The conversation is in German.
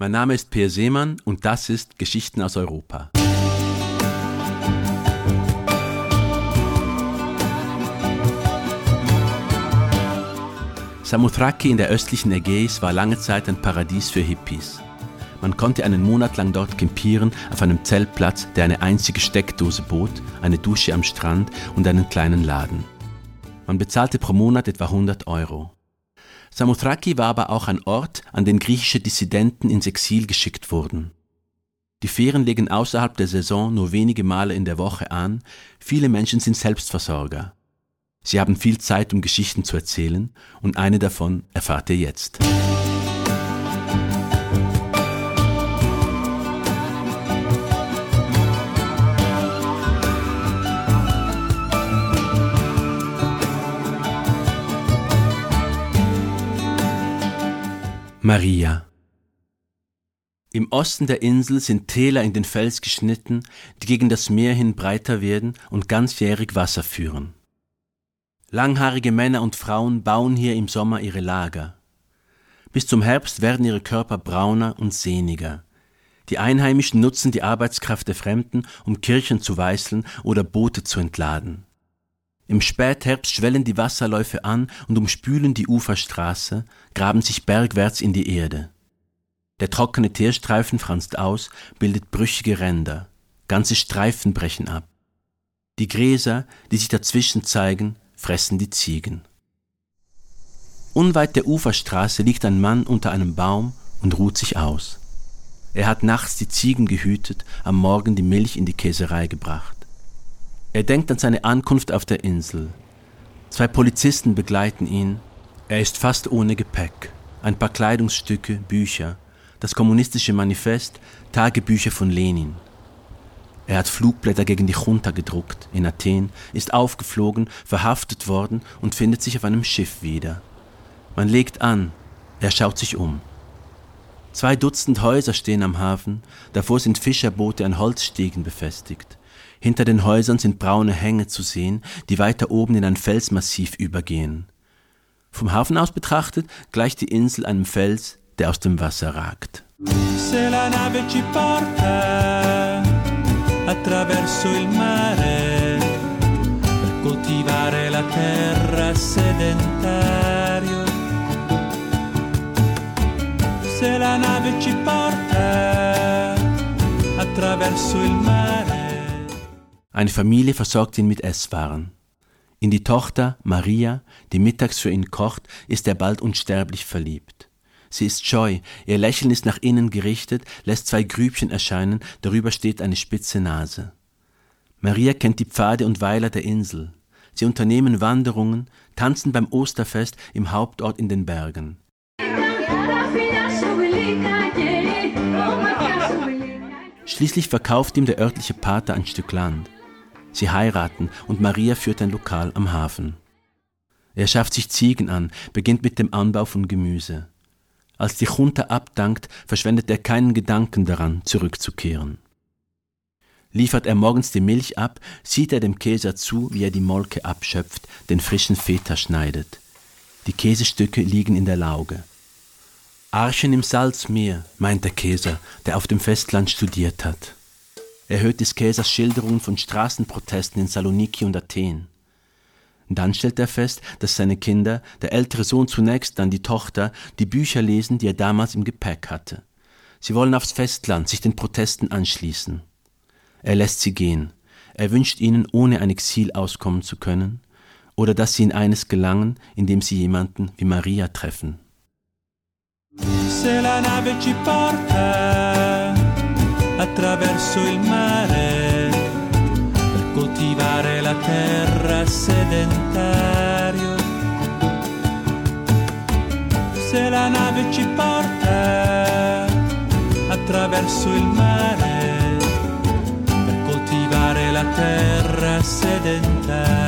Mein Name ist Peer Seemann und das ist Geschichten aus Europa. Samothraki in der östlichen Ägäis war lange Zeit ein Paradies für Hippies. Man konnte einen Monat lang dort campieren auf einem Zeltplatz, der eine einzige Steckdose bot, eine Dusche am Strand und einen kleinen Laden. Man bezahlte pro Monat etwa 100 Euro. Samothraki war aber auch ein Ort, an den griechische Dissidenten ins Exil geschickt wurden. Die Ferien legen außerhalb der Saison nur wenige Male in der Woche an, viele Menschen sind Selbstversorger. Sie haben viel Zeit, um Geschichten zu erzählen, und eine davon erfahrt ihr jetzt. Maria. Im Osten der Insel sind Täler in den Fels geschnitten, die gegen das Meer hin breiter werden und ganzjährig Wasser führen. Langhaarige Männer und Frauen bauen hier im Sommer ihre Lager. Bis zum Herbst werden ihre Körper brauner und sehniger. Die Einheimischen nutzen die Arbeitskraft der Fremden, um Kirchen zu weißeln oder Boote zu entladen. Im Spätherbst schwellen die Wasserläufe an und umspülen die Uferstraße, graben sich bergwärts in die Erde. Der trockene Teerstreifen franzt aus, bildet brüchige Ränder. Ganze Streifen brechen ab. Die Gräser, die sich dazwischen zeigen, fressen die Ziegen. Unweit der Uferstraße liegt ein Mann unter einem Baum und ruht sich aus. Er hat nachts die Ziegen gehütet, am Morgen die Milch in die Käserei gebracht. Er denkt an seine Ankunft auf der Insel. Zwei Polizisten begleiten ihn. Er ist fast ohne Gepäck. Ein paar Kleidungsstücke, Bücher, das kommunistische Manifest, Tagebücher von Lenin. Er hat Flugblätter gegen die Junta gedruckt in Athen, ist aufgeflogen, verhaftet worden und findet sich auf einem Schiff wieder. Man legt an, er schaut sich um. Zwei Dutzend Häuser stehen am Hafen, davor sind Fischerboote an Holzstegen befestigt. Hinter den Häusern sind braune Hänge zu sehen, die weiter oben in ein Felsmassiv übergehen. Vom Hafen aus betrachtet gleicht die Insel einem Fels, der aus dem Wasser ragt. Se la nave ci porta attraverso il mare per coltivare la terra sedentario. Se la nave ci porta attraverso il mare eine Familie versorgt ihn mit Esswaren. In die Tochter Maria, die mittags für ihn kocht, ist er bald unsterblich verliebt. Sie ist scheu, ihr Lächeln ist nach innen gerichtet, lässt zwei Grübchen erscheinen, darüber steht eine spitze Nase. Maria kennt die Pfade und Weiler der Insel. Sie unternehmen Wanderungen, tanzen beim Osterfest im Hauptort in den Bergen. Schließlich verkauft ihm der örtliche Pater ein Stück Land. Sie heiraten und Maria führt ein Lokal am Hafen. Er schafft sich Ziegen an, beginnt mit dem Anbau von Gemüse. Als die Junta abdankt, verschwendet er keinen Gedanken daran, zurückzukehren. Liefert er morgens die Milch ab, sieht er dem Käser zu, wie er die Molke abschöpft, den frischen Feta schneidet. Die Käsestücke liegen in der Lauge. Archen im Salzmeer, meint der Käser, der auf dem Festland studiert hat. Er hört des Käsers Schilderungen von Straßenprotesten in Saloniki und Athen. Dann stellt er fest, dass seine Kinder, der ältere Sohn zunächst, dann die Tochter, die Bücher lesen, die er damals im Gepäck hatte. Sie wollen aufs Festland, sich den Protesten anschließen. Er lässt sie gehen. Er wünscht ihnen, ohne ein Exil auskommen zu können, oder dass sie in eines gelangen, indem sie jemanden wie Maria treffen. Se la nave ci porta attraverso il mare per coltivare la terra sedentario. Se la nave ci porta attraverso il mare per coltivare la terra sedentario.